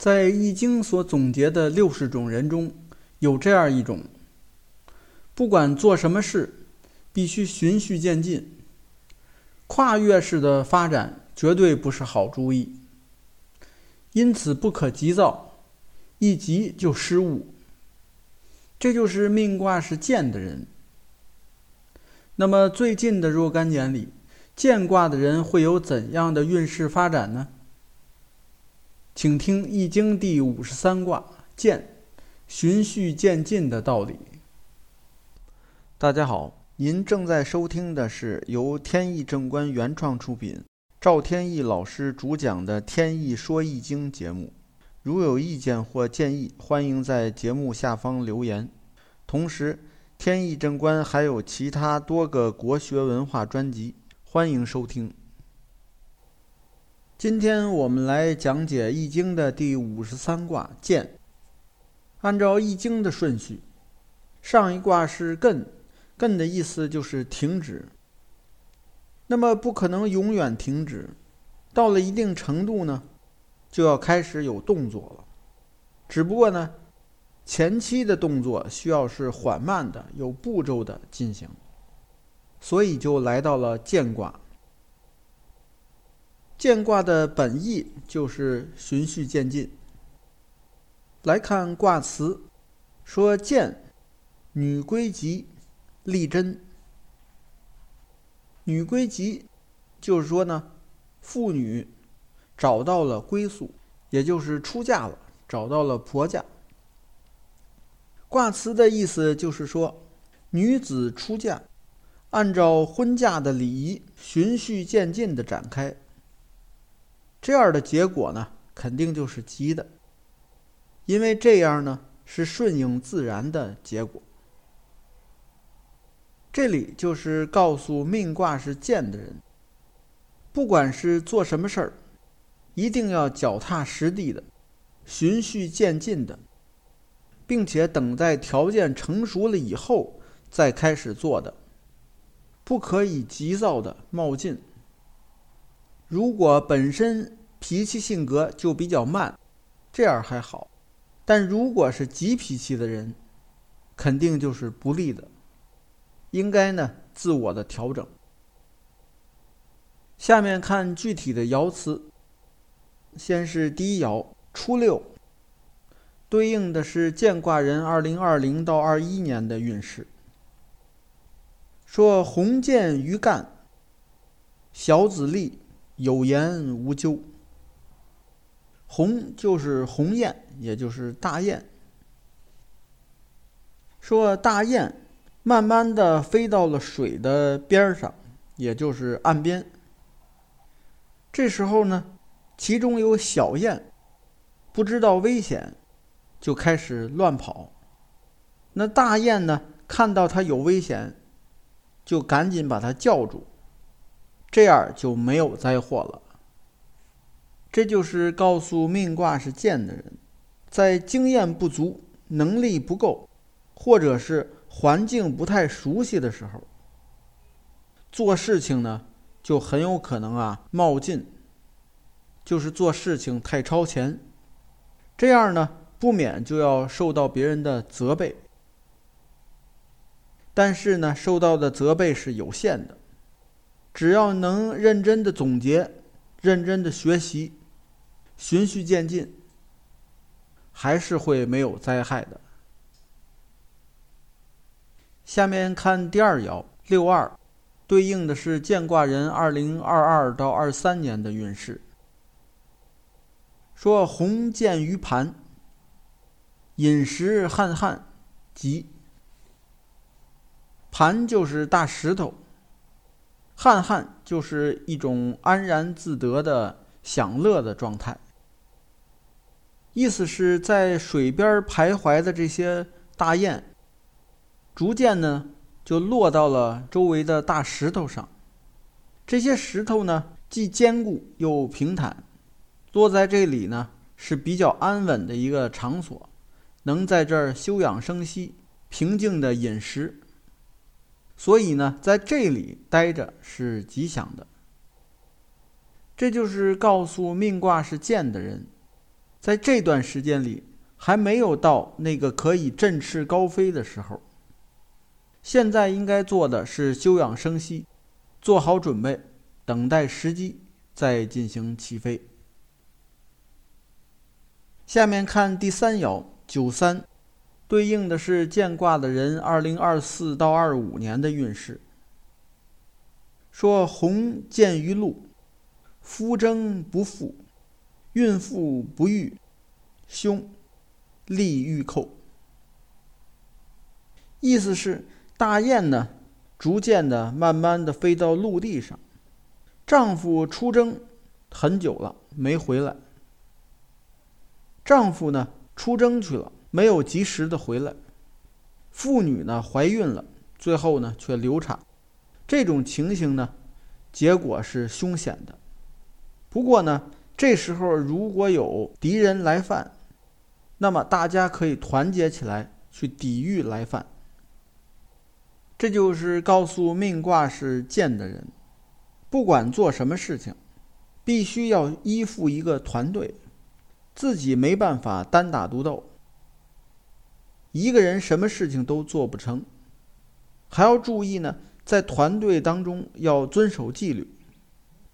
在《易经》所总结的六十种人中，有这样一种：不管做什么事，必须循序渐进，跨越式的发展绝对不是好主意。因此不可急躁，一急就失误。这就是命卦是健的人。那么最近的若干年里，健卦的人会有怎样的运势发展呢？请听《易经》第五十三卦“渐”，循序渐进的道理。大家好，您正在收听的是由天意正观原创出品，赵天意老师主讲的《天意说易经》节目。如有意见或建议，欢迎在节目下方留言。同时，天意正观还有其他多个国学文化专辑，欢迎收听。今天我们来讲解《易经》的第五十三卦“艮”。按照《易经》的顺序，上一卦是艮，艮的意思就是停止。那么不可能永远停止，到了一定程度呢，就要开始有动作了。只不过呢，前期的动作需要是缓慢的、有步骤的进行，所以就来到了艮卦。艮卦的本意就是循序渐进。来看卦辞，说“艮，女归吉，利贞。”女归吉，就是说呢，妇女找到了归宿，也就是出嫁了，找到了婆家。卦辞的意思就是说，女子出嫁，按照婚嫁的礼仪，循序渐进的展开。这样的结果呢，肯定就是吉的，因为这样呢是顺应自然的结果。这里就是告诉命卦是健的人，不管是做什么事儿，一定要脚踏实地的，循序渐进的，并且等待条件成熟了以后再开始做的，不可以急躁的冒进。如果本身脾气性格就比较慢，这样还好；但如果是急脾气的人，肯定就是不利的。应该呢自我的调整。下面看具体的爻辞，先是第一爻初六，对应的是见卦人二零二零到二一年的运势。说鸿渐于干，小子立。有言无咎。鸿就是鸿雁，也就是大雁。说大雁慢慢的飞到了水的边上，也就是岸边。这时候呢，其中有小雁，不知道危险，就开始乱跑。那大雁呢，看到它有危险，就赶紧把它叫住。这样就没有灾祸了。这就是告诉命卦是贱的人，在经验不足、能力不够，或者是环境不太熟悉的时候，做事情呢就很有可能啊冒进，就是做事情太超前，这样呢不免就要受到别人的责备。但是呢，受到的责备是有限的。只要能认真的总结，认真的学习，循序渐进，还是会没有灾害的。下面看第二爻六二，对应的是建卦人二零二二到二三年的运势。说鸿渐于盘，饮食汉汉，吉。盘就是大石头。汉汉就是一种安然自得的享乐的状态，意思是在水边徘徊的这些大雁，逐渐呢就落到了周围的大石头上。这些石头呢既坚固又平坦，落在这里呢是比较安稳的一个场所，能在这儿休养生息，平静的饮食。所以呢，在这里待着是吉祥的。这就是告诉命卦是健的人，在这段时间里还没有到那个可以振翅高飞的时候。现在应该做的是休养生息，做好准备，等待时机再进行起飞。下面看第三爻九三，对应的是见卦的人二零二四到二五年的运势。说鸿见于陆，夫征不复，孕妇不育，凶，利欲寇。意思是。大雁呢，逐渐的、慢慢的飞到陆地上。丈夫出征很久了，没回来。丈夫呢，出征去了，没有及时的回来。妇女呢，怀孕了，最后呢，却流产。这种情形呢，结果是凶险的。不过呢，这时候如果有敌人来犯，那么大家可以团结起来去抵御来犯。这就是告诉命卦是贱的人，不管做什么事情，必须要依附一个团队，自己没办法单打独斗。一个人什么事情都做不成，还要注意呢，在团队当中要遵守纪律，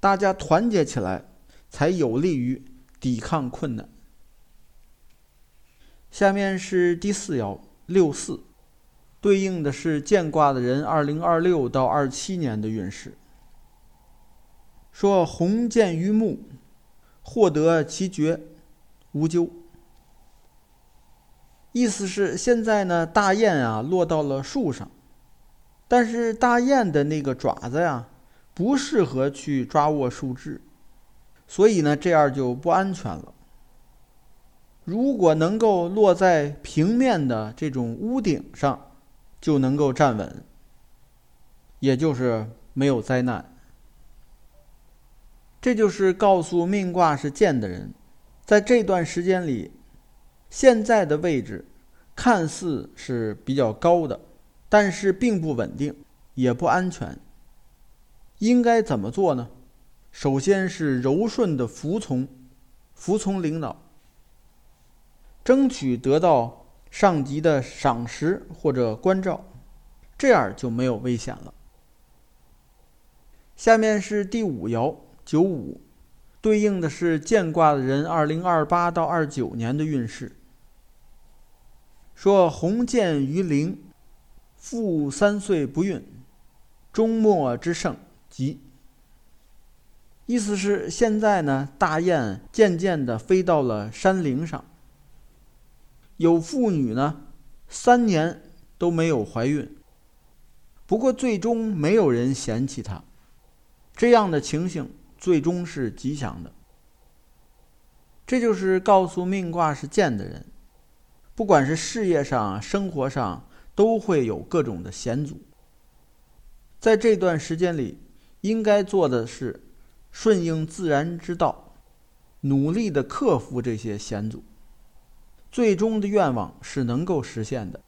大家团结起来，才有利于抵抗困难。下面是第四爻六四。对应的是见卦的人，二零二六到二七年的运势。说鸿见于木，获得其绝，无咎。意思是现在呢，大雁啊落到了树上，但是大雁的那个爪子呀，不适合去抓握树枝，所以呢，这样就不安全了。如果能够落在平面的这种屋顶上。就能够站稳，也就是没有灾难。这就是告诉命卦是贱的人，在这段时间里，现在的位置看似是比较高的，但是并不稳定，也不安全。应该怎么做呢？首先是柔顺的服从，服从领导，争取得到。上级的赏识或者关照，这样就没有危险了。下面是第五爻九五，对应的是见卦的人二零二八到二九年的运势。说鸿渐于陵，妇三岁不孕，终末之盛吉。意思是现在呢，大雁渐渐的飞到了山陵上。有妇女呢，三年都没有怀孕。不过最终没有人嫌弃她，这样的情形最终是吉祥的。这就是告诉命卦是贱的人，不管是事业上、生活上，都会有各种的险阻。在这段时间里，应该做的是顺应自然之道，努力的克服这些险阻。最终的愿望是能够实现的。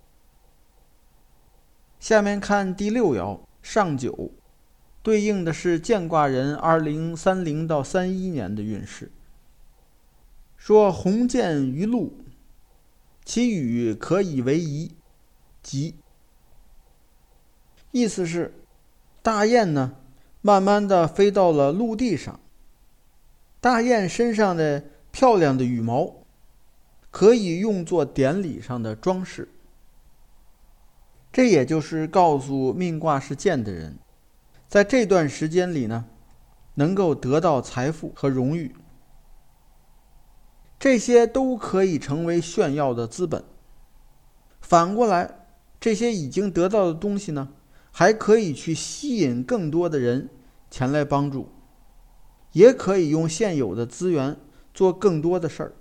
下面看第六爻上九，对应的是建卦人二零三零到三一年的运势。说鸿渐于陆，其羽可以为仪，吉。意思是，大雁呢，慢慢的飞到了陆地上。大雁身上的漂亮的羽毛。可以用作典礼上的装饰，这也就是告诉命卦是贱的人，在这段时间里呢，能够得到财富和荣誉，这些都可以成为炫耀的资本。反过来，这些已经得到的东西呢，还可以去吸引更多的人前来帮助，也可以用现有的资源做更多的事儿。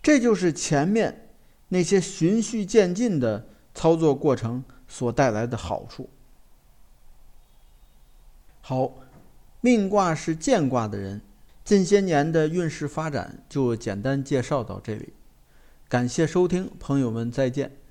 这就是前面那些循序渐进的操作过程所带来的好处。好，命卦是见卦的人，近些年的运势发展就简单介绍到这里。感谢收听，朋友们再见。